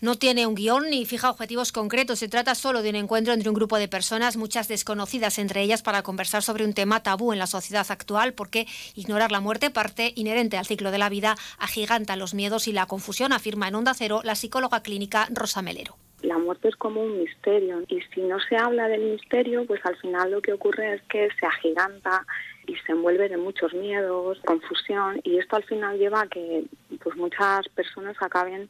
No tiene un guion ni fija objetivos concretos. Se trata solo de un encuentro entre un grupo de personas, muchas desconocidas entre ellas, para conversar sobre un tema tabú en la sociedad actual, porque ignorar la muerte, parte inherente al ciclo de la vida, agiganta los miedos y la confusión, afirma en Onda Cero la psicóloga clínica Rosa Melero. La muerte es como un misterio y si no se habla del misterio, pues al final lo que ocurre es que se agiganta y se envuelve de muchos miedos, confusión y esto al final lleva a que pues muchas personas acaben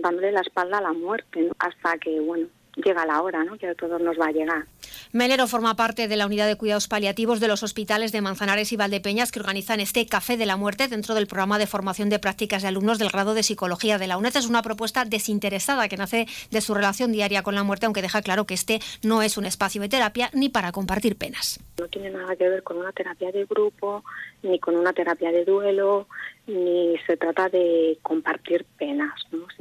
dándole la espalda a la muerte hasta que bueno llega la hora, ¿no? que a todos nos va a llegar. Melero forma parte de la unidad de cuidados paliativos de los hospitales de Manzanares y Valdepeñas que organizan este Café de la Muerte dentro del programa de formación de prácticas de alumnos del grado de Psicología de la UNED. Es una propuesta desinteresada que nace de su relación diaria con la muerte, aunque deja claro que este no es un espacio de terapia ni para compartir penas. No tiene nada que ver con una terapia de grupo, ni con una terapia de duelo, ni se trata de compartir penas.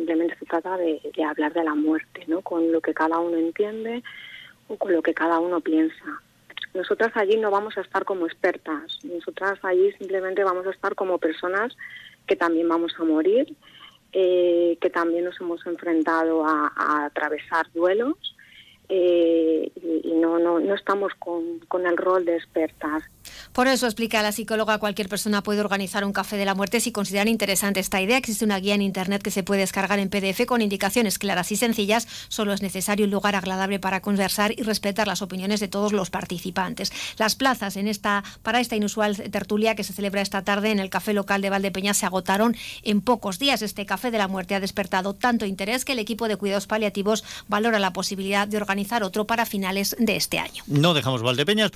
Simplemente se trata de, hablar de la muerte, ¿no? con lo que cada uno entiende o con lo que cada uno piensa. Nosotras allí no vamos a estar como expertas, nosotras allí simplemente vamos a estar como personas que también vamos a morir, eh, que también nos hemos enfrentado a atravesar duelos eh, y, no, no, no estamos con, con el rol de expertas. Por eso explica la psicóloga, cualquier persona puede organizar un café de la muerte si consideran interesante esta idea. Existe una guía en internet que se puede descargar en PDF con indicaciones claras y sencillas. Solo es necesario un lugar agradable para conversar y respetar las opiniones de todos los participantes. Las plazas en esta, para esta inusual tertulia que se celebra esta tarde en el café local de Valdepeñas se agotaron en pocos días. Este café de la muerte ha despertado tanto interés que el equipo de cuidados paliativos valora la posibilidad de organizar otro para finales de este año. No dejamos Valdepeñas.